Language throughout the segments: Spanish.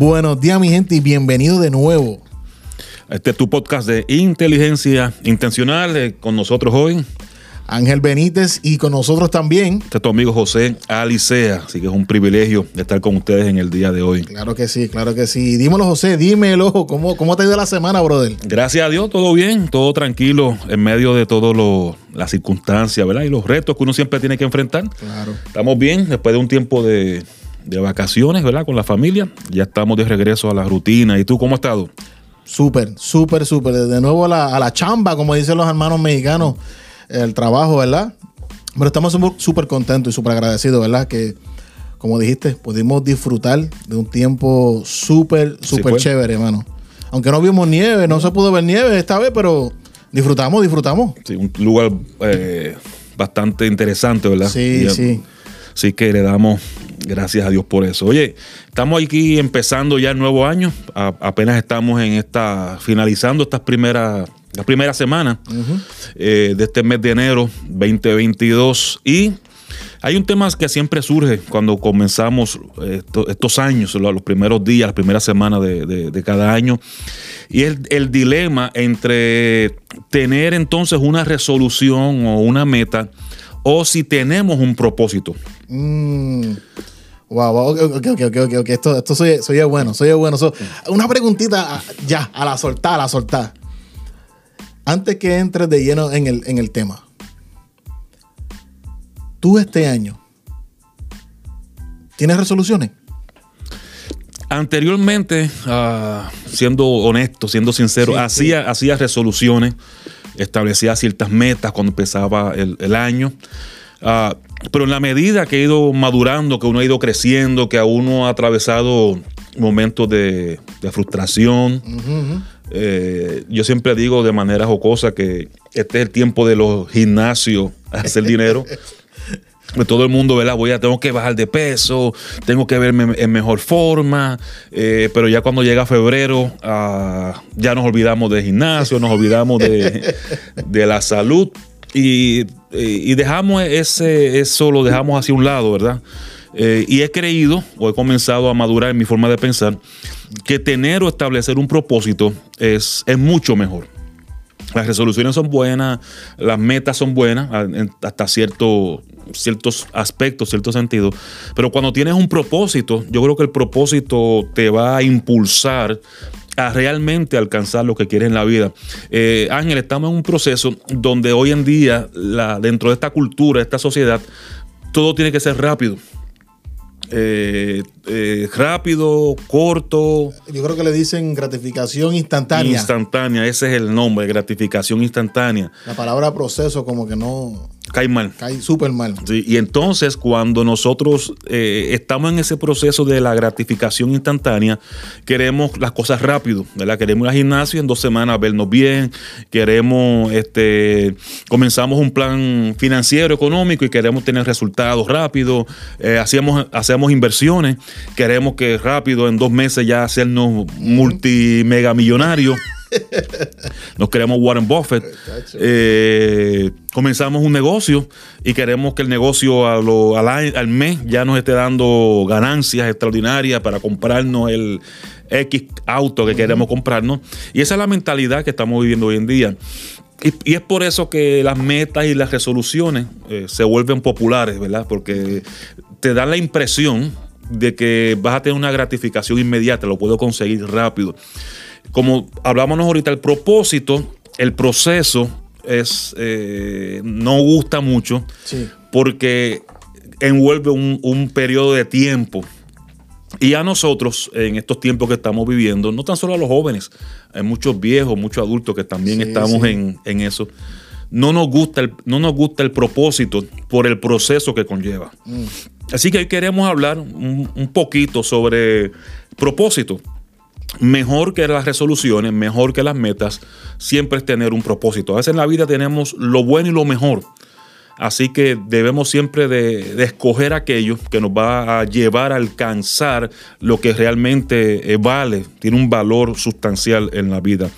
Buenos días, mi gente, y bienvenido de nuevo. Este es tu podcast de inteligencia intencional eh, con nosotros hoy. Ángel Benítez y con nosotros también. Este es tu amigo José Alicea, así que es un privilegio estar con ustedes en el día de hoy. Claro que sí, claro que sí. Dímelo, José, dímelo. ¿Cómo, cómo te ha ido la semana, brother? Gracias a Dios, todo bien, todo tranquilo en medio de todas las circunstancias, ¿verdad? Y los retos que uno siempre tiene que enfrentar. Claro. Estamos bien después de un tiempo de, de vacaciones, ¿verdad? Con la familia. Ya estamos de regreso a la rutina. ¿Y tú cómo has estado? Súper, súper, súper. De nuevo a la, a la chamba, como dicen los hermanos mexicanos el trabajo, ¿verdad? Pero estamos súper contentos y súper agradecidos, ¿verdad? Que, como dijiste, pudimos disfrutar de un tiempo súper, súper chévere, hermano. Aunque no vimos nieve, no se pudo ver nieve esta vez, pero disfrutamos, disfrutamos. Sí, un lugar eh, bastante interesante, ¿verdad? Sí, sí. Así que le damos gracias a Dios por eso. Oye, estamos aquí empezando ya el nuevo año. apenas estamos en esta, finalizando estas primeras la primera semana eh, de este mes de enero 2022. Y hay un tema que siempre surge cuando comenzamos estos años, los primeros días, las primeras semanas de, cada año, y es el, dilema entre tener entonces una resolución o una meta o si tenemos un propósito. Mm. Wow, ok, ok, ok, ok, Esto, esto soy, soy bueno, soy bueno. una preguntita ah, ya, a la soltar, a la soltar antes que entres de lleno en el, en el tema, tú este año, ¿tienes resoluciones? Anteriormente, ah, siendo honesto, siendo sincero, hacía, hacía resoluciones, establecía ciertas metas cuando empezaba el, año. Ah, pero en la medida que he ido madurando, que uno ha ido creciendo, que a uno ha atravesado momentos de, frustración, eh, yo siempre digo de manera jocosa que este es el tiempo de los gimnasios a hacer dinero. todo el mundo, ¿verdad? Voy a, tengo que bajar de peso, tengo que verme en mejor forma, eh, pero ya cuando llega febrero, ah, ya nos olvidamos del gimnasio, nos olvidamos de, la salud y, y, dejamos ese, eso, lo dejamos hacia un lado, ¿verdad? Eh, y he creído, o he comenzado a madurar en mi forma de pensar, que tener o establecer un propósito es, es mucho mejor. Las resoluciones son buenas, las metas son buenas, hasta cierto, ciertos aspectos, ciertos sentidos. Pero cuando tienes un propósito, yo creo que el propósito te va a impulsar a realmente alcanzar lo que quieres en la vida. Eh, Ángel, estamos en un proceso donde hoy en día, la, dentro de esta cultura, de esta sociedad, todo tiene que ser rápido. Eh, eh, rápido, corto. Yo creo que le dicen gratificación instantánea. Instantánea, ese es el nombre, gratificación instantánea. La palabra proceso como que no... Cae mal. Cae súper mal. y entonces cuando nosotros eh, estamos en ese proceso de la gratificación instantánea, queremos las cosas rápido, ¿verdad? Queremos ir al gimnasio en dos semanas vernos bien, queremos, este, comenzamos un plan financiero, económico y queremos tener resultados rápidos, eh, hacemos, hacemos inversiones, queremos que rápido, en dos meses ya hacernos multimegamillonarios. Nos queremos Warren Buffett. Eh, comenzamos un negocio y queremos que el negocio al, mes ya nos esté dando ganancias extraordinarias para comprarnos el X auto que queremos comprarnos. Y esa es la mentalidad que estamos viviendo hoy en día. Y, es por eso que las metas y las resoluciones eh, se vuelven populares, ¿verdad? Porque te dan la impresión de que vas a tener una gratificación inmediata, lo puedo conseguir rápido como hablábamos ahorita, el propósito, el proceso es eh, no gusta mucho porque envuelve un, periodo de tiempo. Y a nosotros, en estos tiempos que estamos viviendo, no tan solo a los jóvenes, hay muchos viejos, muchos adultos que también estamos en, eso. No nos, gusta el, no nos gusta el propósito por el proceso que conlleva. Mm. Así que hoy queremos hablar un, un poquito sobre propósito mejor que las resoluciones, mejor que las metas, siempre es tener un propósito. A veces en la vida tenemos lo bueno y lo mejor. Así que debemos siempre de, escoger aquello que nos va a llevar a alcanzar lo que realmente eh, vale, tiene un valor sustancial en la vida.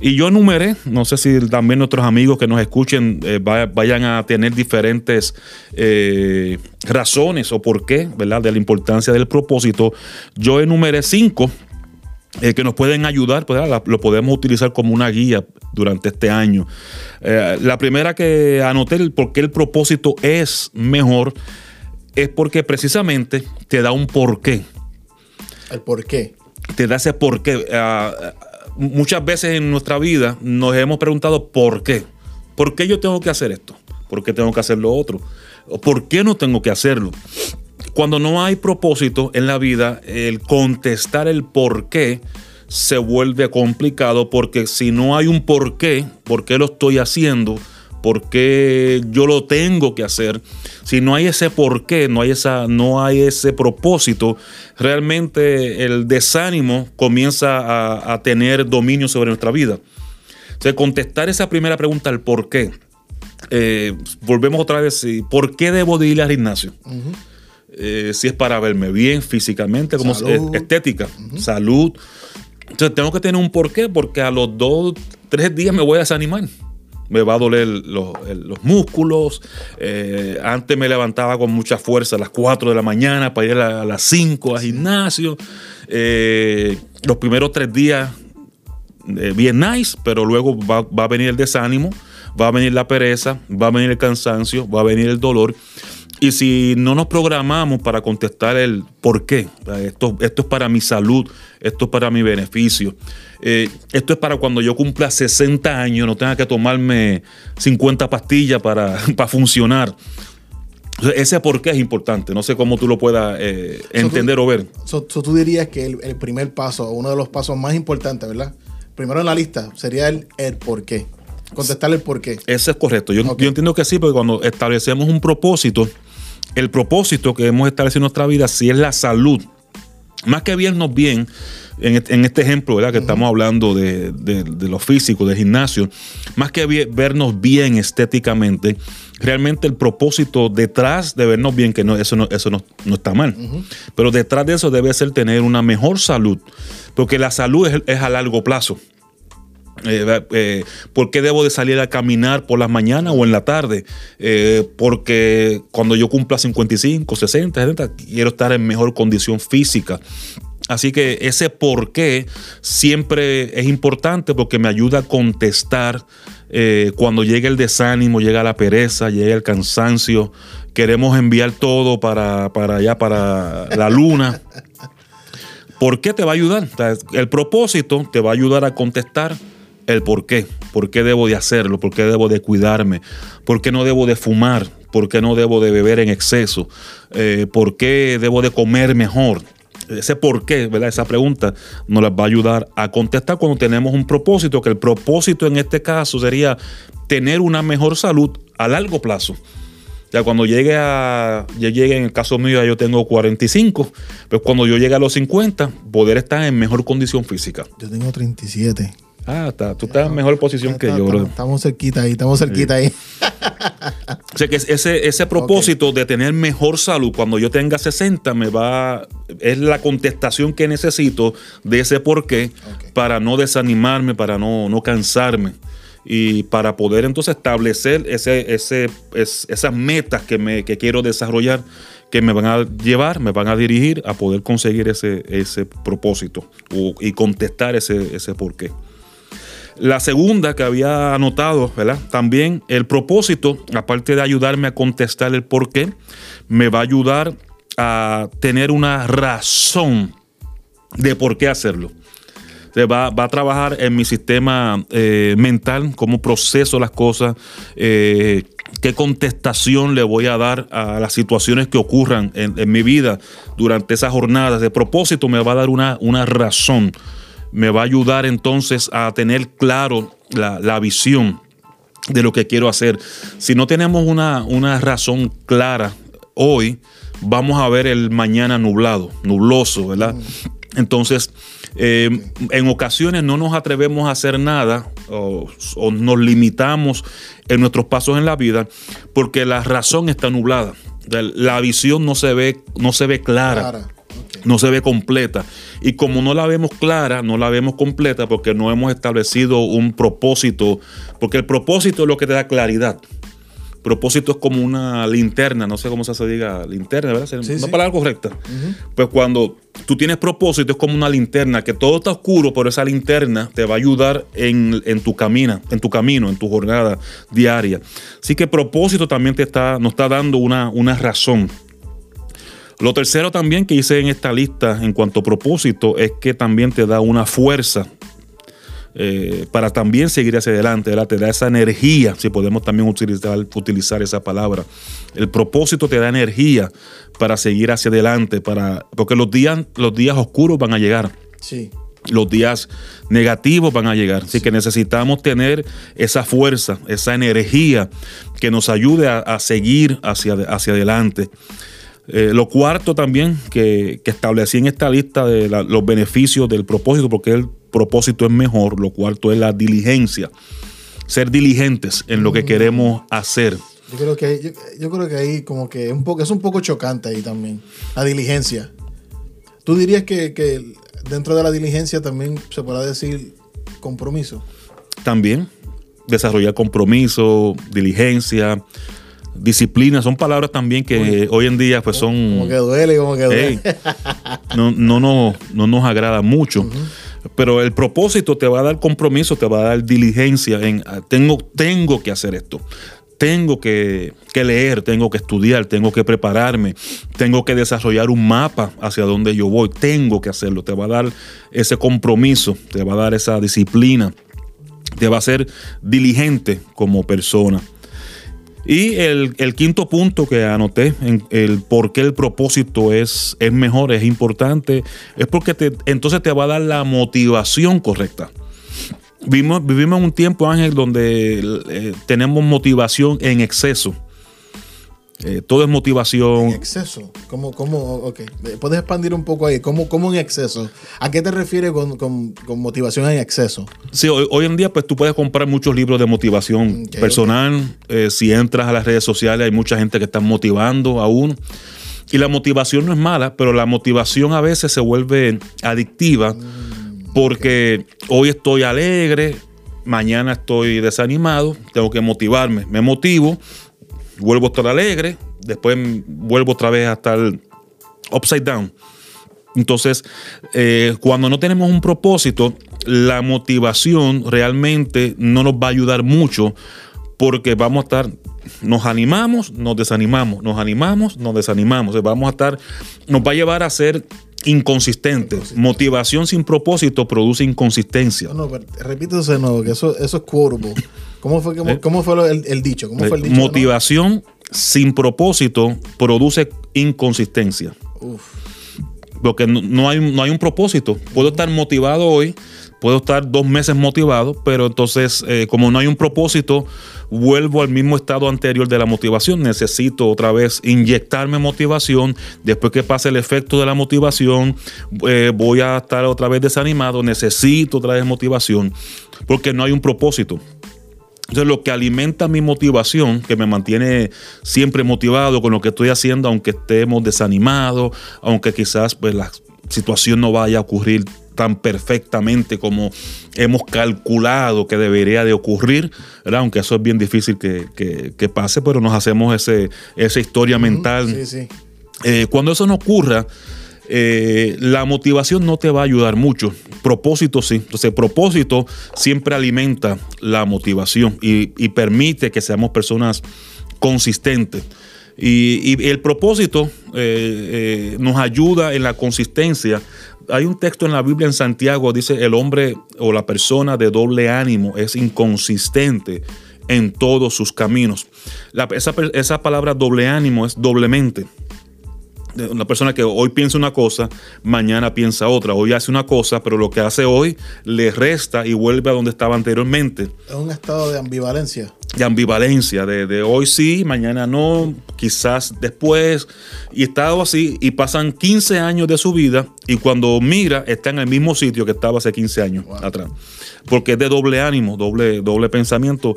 Y yo enumeré, no sé si también nuestros amigos que nos escuchen eh, vayan a tener diferentes eh, razones o por qué, ¿verdad? De la importancia del propósito. Yo enumeré cinco eh, que nos pueden ayudar, pues, lo podemos utilizar como una guía durante este año. la primera que anoté, el por qué el propósito es mejor, es porque precisamente te da un porqué. ¿El por qué? Te da ese porqué. Ah, muchas veces en nuestra vida nos hemos preguntado por qué. ¿Por qué yo tengo que hacer esto? ¿Por qué tengo que hacer lo otro? ¿Por qué no tengo que hacerlo? Cuando no hay propósito en la vida, el contestar el por qué se vuelve complicado porque si no hay un por qué, por qué lo estoy haciendo, por qué yo lo tengo que hacer, si no hay ese por qué, no hay, esa, no hay ese propósito, realmente el desánimo comienza a, tener dominio sobre nuestra vida. O sea, contestar esa primera pregunta, el por qué. Eh, volvemos otra vez, ¿por qué debo de ir al gimnasio? Eh, si es para verme bien físicamente, como estética, salud. Entonces tengo que tener un porqué, porque a los dos, tres días me voy a desanimar me va a doler los, músculos. Eh, antes me levantaba con mucha fuerza a las 4 de la mañana para ir a, las 5 al gimnasio. Eh, los primeros tres días bien nice, pero luego va, va, a venir el desánimo, va a venir la pereza, va a venir el cansancio, va a venir el dolor. Y si no nos programamos para contestar el por qué, esto, esto es para mi salud, esto es para mi beneficio, eh, esto es para cuando yo cumpla 60 años, no tenga que tomarme 50 pastillas para, para funcionar. Ese por qué es importante, no sé cómo tú lo puedas eh, entender o ver. tú dirías que el, primer paso, uno de los pasos más importantes, ¿verdad? Primero en la lista sería el, el por qué. Contestar el por qué. Eso es correcto. Yo, yo entiendo que sí, porque cuando establecemos un propósito, el propósito que hemos establecido en nuestra vida, si es la salud, más que vernos bien, en, este ejemplo, ¿verdad? Que estamos hablando de, lo físico, del gimnasio, más que vernos bien estéticamente, realmente el propósito detrás de vernos bien, que no, eso no, eso no, está mal, pero detrás de eso debe ser tener una mejor salud, porque la salud es a largo plazo. Eh, eh, ¿Por qué debo de salir a caminar por las mañanas o en la tarde? Eh, porque cuando yo cumpla 55, 60, 70, quiero estar en mejor condición física. Así que ese por qué siempre es importante porque me ayuda a contestar cuando llega el desánimo, llega la pereza, llega el cansancio. Queremos enviar todo para, para allá, para la luna. ¿Por qué te va a ayudar? El propósito te va a ayudar a contestar el por qué, por qué debo de hacerlo, por qué debo de cuidarme, por qué no debo de fumar, por qué no debo de beber en exceso, eh, por qué debo de comer mejor. Ese por qué, ¿verdad? Esa pregunta nos la va a ayudar a contestar cuando tenemos un propósito, que el propósito en este caso sería tener una mejor salud a largo plazo. Ya cuando llegue a, ya llegue en el caso mío, ya yo tengo 45, pues cuando yo llegue a los 50, poder estar en mejor condición física. Yo tengo 37. Ah, está. tú estás en mejor posición que yo, bro. Estamos cerquita ahí, estamos cerquita ahí. o sea que ese, ese propósito de tener mejor salud cuando yo tenga 60 me va. Es la contestación que necesito de ese porqué para no desanimarme, para no, no cansarme y para poder entonces establecer ese, ese, esas metas que, me, que quiero desarrollar que me van a llevar, me van a dirigir a poder conseguir ese, ese propósito y contestar ese, ese porqué. La segunda que había anotado, ¿verdad? También el propósito, aparte de ayudarme a contestar el por qué, me va a ayudar a tener una razón de por qué hacerlo. Va, va a trabajar en mi sistema eh, mental, cómo proceso las cosas, eh, qué contestación le voy a dar a las situaciones que ocurran en, mi vida durante esas jornadas. De propósito me va a dar una, una razón me va a ayudar entonces a tener claro la, visión de lo que quiero hacer. Si no tenemos una, una, razón clara hoy, vamos a ver el mañana nublado, nubloso, ¿verdad? Entonces, eh, en ocasiones no nos atrevemos a hacer nada o, nos limitamos en nuestros pasos en la vida porque la razón está nublada. La visión no se ve, no se ve clara. No se ve completa. Y como no la vemos clara, no la vemos completa porque no hemos establecido un propósito, porque el propósito es lo que te da claridad. Propósito es como una linterna, no sé cómo se diga, linterna, ¿verdad? Sí, una sí. palabra correcta. Pues cuando tú tienes propósito es como una linterna, que todo está oscuro, pero esa linterna te va a ayudar en, en tu camino, en tu camino, en tu jornada diaria. Así que propósito también te está, nos está dando una, una razón. Lo tercero también que hice en esta lista en cuanto a propósito es que también te da una fuerza eh, para también seguir hacia adelante, ¿verdad? te da esa energía, si podemos también utilizar, utilizar esa palabra. El propósito te da energía para seguir hacia adelante, para, porque los días, los días oscuros van a llegar Sí. los días negativos van a llegar. Así que necesitamos tener esa fuerza, esa energía que nos ayude a, a seguir hacia, hacia adelante. Eh, lo cuarto también que, que establecí en esta lista de la- los beneficios del propósito, porque el propósito es mejor, lo cuarto es la diligencia. Ser diligentes en lo que queremos hacer. Yo creo que yo, yo creo que ahí como que un poco, es un poco chocante ahí también. La diligencia. ¿Tú dirías que, que dentro de la diligencia también se podrá decir compromiso? También desarrollar compromiso, diligencia, disciplina, son palabras también que hoy en día pues son... Como que duele, como que duele. No, no, no, no nos agrada mucho. Pero el propósito te va a dar compromiso, te va a dar diligencia en ah, tengo, tengo que hacer esto. Tengo que, que leer, tengo que estudiar, tengo que prepararme, tengo que desarrollar un mapa hacia donde yo voy, tengo que hacerlo. Te va a dar ese compromiso, te va a dar esa disciplina, te va a hacer diligente como persona. Y el, quinto punto que anoté, en el por qué el propósito es, es mejor, es importante, es porque entonces te va a dar la motivación correcta. Vivimos, vivimos en un tiempo, Ángel, donde eh, tenemos motivación en exceso. Eh, todo es motivación. En exceso. ¿Cómo, cómo, ok. ¿Puedes expandir un poco ahí? ¿Cómo, cómo en exceso? ¿A qué te refieres con, con- con motivación en exceso? Sí, hoy, hoy en día pues tú puedes comprar muchos libros de motivación personal. Eh, si entras a las redes sociales hay mucha gente que está motivando a uno. Y la motivación no es mala, pero la motivación a veces se vuelve adictiva porque hoy estoy alegre, mañana estoy desanimado, tengo que motivarme. Me motivo, vuelvo a estar alegre, después vuelvo otra vez a estar upside down. Entonces, eh, cuando no tenemos un propósito, la motivación realmente no nos va a ayudar mucho porque vamos a estar, nos animamos, nos desanimamos, nos animamos, nos desanimamos. O sea, vamos a estar, nos va a llevar a ser inconsistentes. Motivación sin propósito produce inconsistencia. No, no, de nuevo, que eso, eso es quotable. ¿Cómo fue, que- ¿Eh? cómo fue el, el dicho? ¿Cómo fue el dicho? Motivación sin propósito produce inconsistencia. Uf. Porque no, no hay, no hay un propósito. Puedo estar motivado hoy, puedo estar dos meses motivado, pero entonces, eh, como no hay un propósito, vuelvo al mismo estado anterior de la motivación. Necesito otra vez inyectarme motivación. Después que pase el efecto de la motivación, eh, voy a estar otra vez desanimado. Necesito otra vez motivación, porque no hay un propósito. Entonces, lo que alimenta mi motivación, que me mantiene siempre motivado con lo que estoy haciendo, aunque estemos desanimados, aunque quizás pues, la situación no vaya a ocurrir tan perfectamente como hemos calculado que debería de ocurrir, ¿verdad? aunque eso es bien difícil que, que- que pase, pero nos hacemos ese, esa historia mental Sí, sí. eh, cuando eso no ocurra, eh, la motivación no te va a ayudar mucho. Propósito sí. Entonces, propósito siempre alimenta la motivación y, permite que seamos personas consistentes. Y, el propósito eh, eh, nos ayuda en la consistencia. Hay un texto en la Biblia en Santiago, dice el hombre o la persona de doble ánimo es inconsistente en todos sus caminos. Esa, esa palabra doble ánimo es doblemente una persona que hoy piensa una cosa, mañana piensa otra. Hoy hace una cosa, pero lo que hace hoy le resta y vuelve a donde estaba anteriormente. Es un estado de ambivalencia. De ambivalencia, de, de hoy sí, mañana no, quizás después. Y estado así, y pasan 15 años de su vida, y cuando mira, está en el mismo sitio que estaba hace 15 años atrás. Porque es de doble ánimo, doble, doble pensamiento,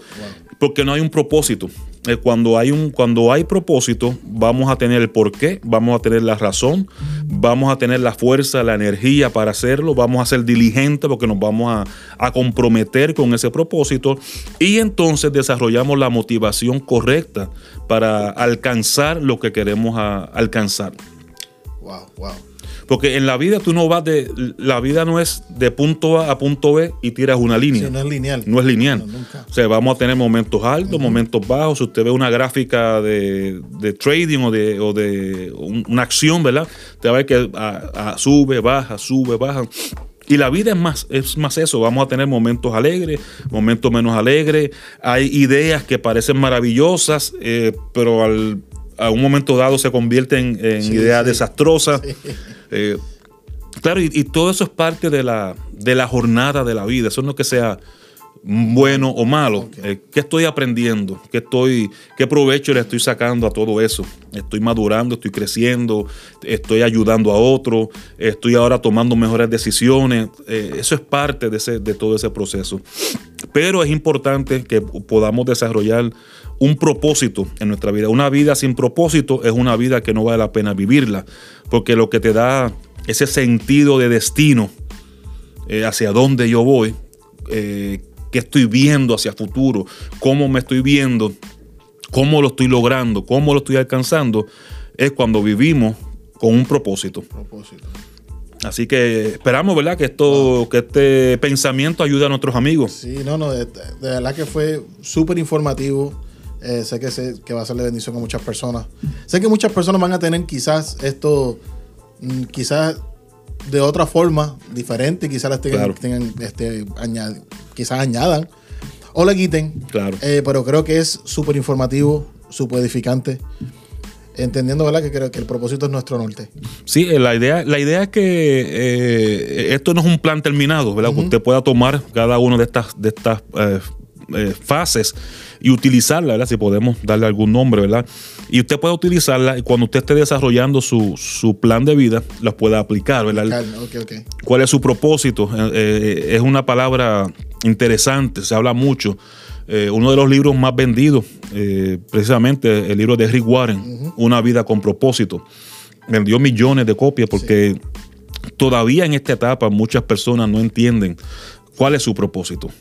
porque no hay un propósito. Eh, Cuando hay, un, cuando hay propósito, vamos a tener el porqué, vamos a tener la razón vamos a tener la fuerza, la energía para hacerlo, vamos a ser diligentes porque nos vamos a, a comprometer con ese propósito y entonces desarrollamos la motivación correcta para alcanzar lo que queremos alcanzar. Wow, wow. Porque en la vida tú no vas de. La vida no es de punto A a punto B y tiras una línea. Sí, no es lineal. No es lineal. No, nunca. O sea, vamos a tener momentos altos, momentos bajos. Si usted ve una gráfica de, de trading o de, o de un- una acción, ¿verdad? Te va a ver que a- a- sube, baja, sube, baja. Y la vida es más, es más eso. Vamos a tener momentos alegres, momentos menos alegres. Hay ideas que parecen maravillosas, eh, pero al, a un momento dado se convierten en Sí, ideas sí. desastrosas. Eh, Claro, y, todo eso es parte de la, de la jornada de la vida. Eso no es que sea bueno o malo. Eh, ¿Qué estoy aprendiendo? ¿Qué, estoy, ¿Qué provecho le estoy sacando a todo eso? Estoy madurando, estoy creciendo, estoy ayudando a otro, estoy ahora tomando mejores decisiones. Eh, eso es parte de, ese, de todo ese proceso. Pero es importante que podamos desarrollar un propósito en nuestra vida. Una vida sin propósito es una vida que no vale la pena vivirla, porque lo que te da ese sentido de destino eh, hacia dónde yo voy, eh, qué estoy viendo hacia futuro, cómo me estoy viendo, cómo lo estoy logrando, cómo lo estoy alcanzando, es cuando vivimos con un propósito. Propósito. Así que esperamos, ¿verdad? Que esto, que este pensamiento ayude a nuestros amigos. Sí, no, no, de, de verdad que fue súper informativo. Eh, sé, que sé que va a ser de bendición a muchas personas. Sé que muchas personas van a tener quizás esto, mm, quizás de otra forma, diferente, quizás las tengan, Claro. tengan, este, añad- quizás añadan o le quiten. Claro. Eh, pero creo que es súper informativo, súper edificante. Entendiendo, ¿verdad? Que creo que el propósito es nuestro norte. Sí, eh, la idea, la idea es que eh, esto no es un plan terminado, ¿verdad? Que usted pueda tomar cada una de estas, de estas eh, eh, fases y utilizarla, ¿verdad? Si podemos darle algún nombre, ¿verdad? Y usted puede utilizarla y cuando usted esté desarrollando su, su plan de vida, las pueda aplicar, ¿verdad? ¿Cuál es su propósito? Eh, eh, es una palabra interesante, se habla mucho. Eh, uno de los libros más vendidos, eh, precisamente el libro de Rick Warren, Una vida con propósito. Vendió millones de copias porque todavía en esta etapa muchas personas no entienden cuál es su propósito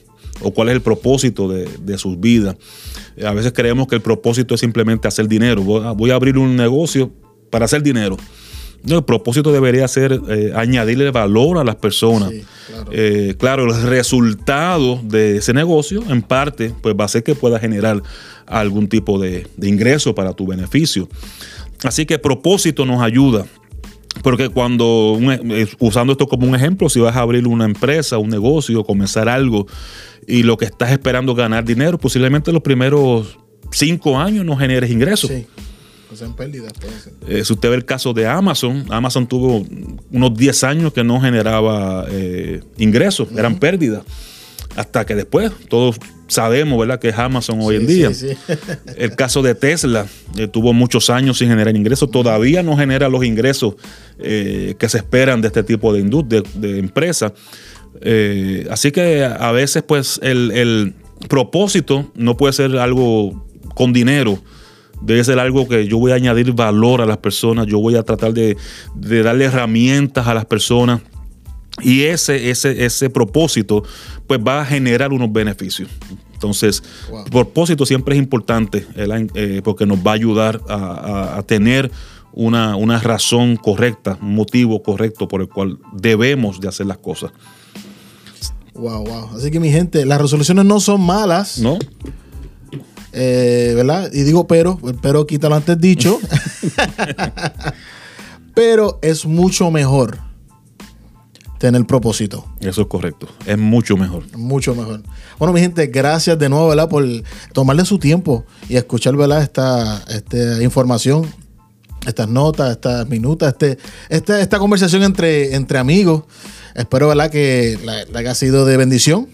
o cuál es el propósito de, de sus vidas. A veces creemos que el propósito es simplemente hacer dinero. Voy a, voy a abrir un negocio para hacer dinero. No, el propósito debería ser eh, añadirle valor a las personas. Sí, claro. Eh, claro, el resultado de ese negocio, en parte, pues va a ser que pueda generar algún tipo de, de ingreso para tu beneficio. Así que propósito nos ayuda. Porque cuando, un e- usando esto como un ejemplo, si vas a abrir una empresa, un negocio, comenzar algo y lo que estás esperando es ganar dinero, posiblemente los primeros cinco años no generes ingresos. Sí. O sea, en pérdidas. Eh, si usted ve el caso de Amazon, Amazon tuvo unos 10 años que no generaba eh, ingresos, eran pérdidas. Hasta que después, todos sabemos, ¿verdad?, que es Amazon hoy en día. sí, sí. El caso de Tesla, eh, tuvo muchos años sin generar ingresos, todavía no genera los ingresos eh, que se esperan de este tipo de de, de empresa. Eh, así que a veces, pues, el, el propósito no puede ser algo con dinero. Debe ser algo que yo voy a añadir valor a las personas, yo voy a tratar de, de darle herramientas a las personas y ese, ese, ese propósito pues va a generar unos beneficios. Entonces, Wow. el propósito siempre es importante. Eh, porque nos va a ayudar a, a- a tener una, una razón correcta, un motivo correcto por el cual debemos de hacer las cosas. Wow, wow. Así que mi gente, las resoluciones no son malas, ¿No? eh, ¿verdad? Y digo pero, pero quítalo antes dicho. pero es mucho mejor tener propósito. Eso es correcto. Es mucho mejor. Mucho mejor. Bueno, mi gente, gracias de nuevo, ¿verdad? Por tomarle su tiempo y escuchar, ¿verdad? Esta, esta información, estas notas, estas minutas, este, esta, esta conversación entre, entre amigos. Espero, ¿verdad? Que la, la haya sido de bendición.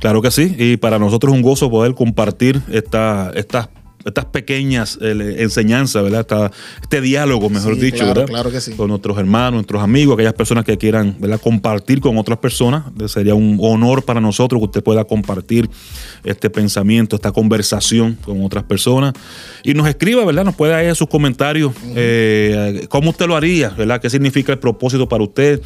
Claro que sí, y para nosotros es un gozo poder compartir esta- estas estas pequeñas eh, enseñanzas, ¿verdad? Esta- este diálogo, mejor Sí, dicho, claro, ¿verdad? claro que sí. Con nuestros hermanos, nuestros amigos, aquellas personas que quieran ¿verdad? compartir con otras personas. Sería un honor para nosotros que usted pueda compartir este pensamiento, esta conversación con otras personas. Y nos escriba, ¿verdad? Nos puede ahí sus comentarios. eh, ¿Cómo usted lo haría? ¿Verdad? ¿Qué significa el propósito para usted?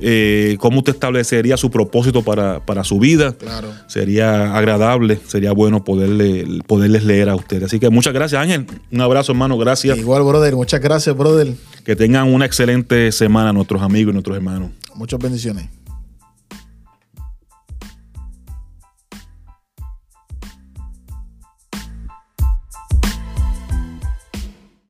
Eh, ¿Cómo usted establecería su propósito para, para su vida? Claro. Sería agradable, sería bueno poderle, poderles leer a ustedes. Así que muchas gracias, Ángel. Un abrazo, hermano. Gracias. Igual, brother. Muchas gracias, brother. Que tengan una excelente semana nuestros amigos y nuestros hermanos. Muchas bendiciones.